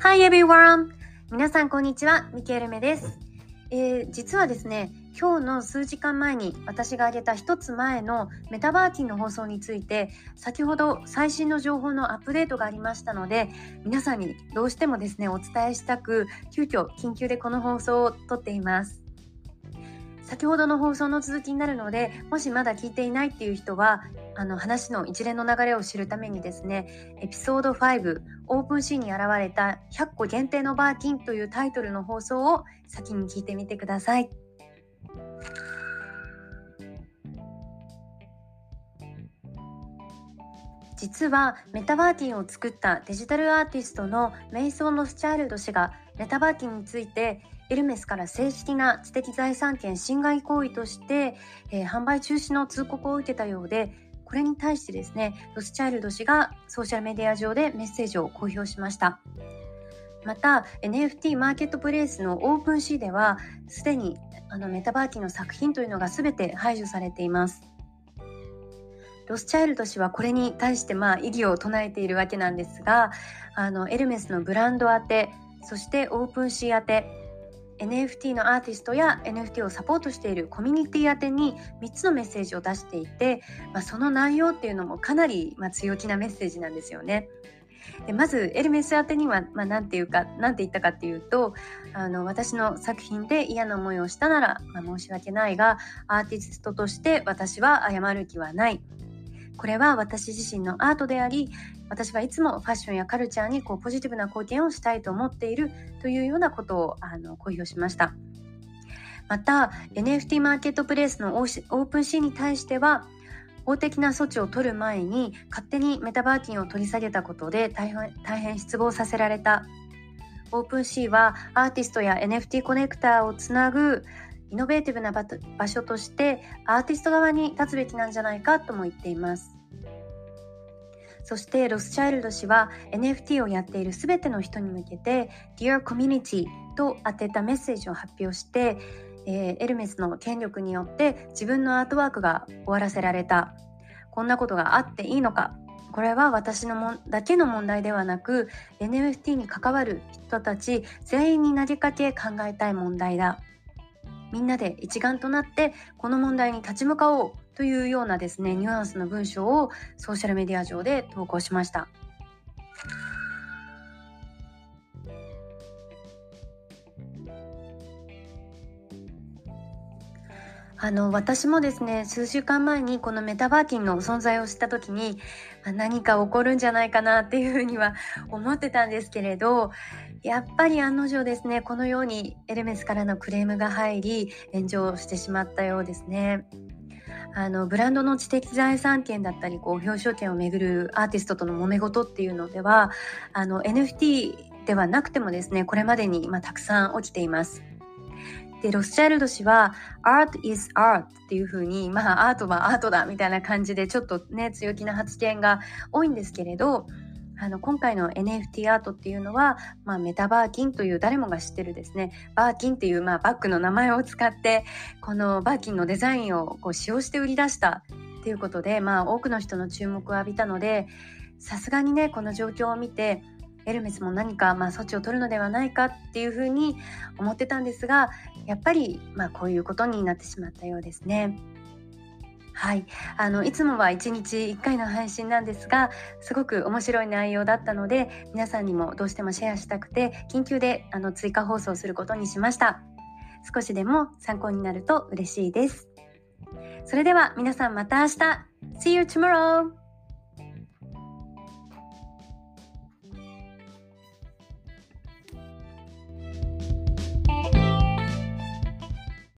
Hi everyone! 皆さんこんにちは、ミケルメです、えー、実はですね、今日の数時間前に私が挙げた一つ前のメタバーキンの放送について先ほど最新の情報のアップデートがありましたので皆さんにどうしてもですねお伝えしたく急遽緊急でこの放送を撮っています。先ほどの放送の続きになるのでもしまだ聞いていないっていう人はあの話の一連の流れを知るためにですねエピソード5オープンシーンに現れた100個限定のバーキンというタイトルの放送を先に聞いてみてください。実はメタバーキンを作ったデジタルアーティストのメイソン・ロスチャイルド氏がメタバーキンについてエルメスから正式な知的財産権侵害行為として、えー、販売中止の通告を受けたようでこれに対してですねロスチャイルド氏がソーシャルメディア上でメッセージを公表しました。また NFT マーケットプレイスのオープンシーではすでにあのメタバーキンの作品というのが全て排除されています。ロスチャイルド氏はこれに対してまあ異議を唱えているわけなんですがあのエルメスのブランド宛てそしてオープンシー宛て NFT のアーティストや NFT をサポートしているコミュニティ宛てに3つのメッセージを出していて、まあ、その内容っていうのもかなり、ま、強気なメッセージなんですよね。でまずエルメス宛てには、まあ、何て言うか何て言ったかっていうとあの私の作品で嫌な思いをしたなら、まあ、申し訳ないがアーティストとして私は謝る気はないこれは私自身のアートであり私はいつもファッションやカルチャーにこうポジティブな貢献をしたいと思っているというようなことをあの公表しました。また NFT マーケットプレイスのオープンシーに対しては法的な措置を取る前に勝手にメタバーキンを取り下げたことで大変大変失望させられたオープンシーはアーティストや NFT コネクターをつなぐイノベーティブな場所としてアーティスト側に立つべきなんじゃないかとも言っています。そしてロスチャイルド氏は NFT をやっている全ての人に向けて Dear Community と当てたメッセージを発表してえー、エルメスの権力によって自分のアートワークが終わらせられた。こんなことがあっていいのか。これは私のもだけの問題ではなく NFT に関わる人たち全員になりかけ考えたい問題だ。みんなで一丸となってこの問題に立ち向かおうというようなですねニュアンスの文章をソーシャルメディア上で投稿しました。あの私もですね数週間前にこのメタバーキンの存在を知った時に、まあ、何か起こるんじゃないかなっていうふうには思ってたんですけれどやっぱり案の定ですねこのようにエルメスからのクレームが入り炎上してしまったようですね。あのブランドの知的財産権だったりこう表彰権をめぐるアーティストとの揉め事っていうのではあの NFT ではなくてもですねこれまでに、まあ、たくさん起きています。でロスチャイルド氏は Art is art っていう風にまあアートはアートだみたいな感じでちょっとね強気な発言が多いんですけれどあの今回の NFT アートっていうのは、まあ、メタバーキンという誰もが知ってるですねバーキンっていう、まあ、バッグの名前を使ってこのバーキンのデザインをこう使用して売り出したっていうことで、まあ、多くの人の注目を浴びたのでさすがにねこの状況を見てエルメスも何かまあ措置を取るのではないかっていうふうに思ってたんですがやっぱりまあこういうことになってしまったようですね。はい、あのいつもは1日1回の配信なんですがすごく面白い内容だったので皆さんにもどうしてもシェアしたくて緊急であの追加放送することにしました。少しでも参考になると嬉しいです。それでは皆さんまた明日。See you tomorrow!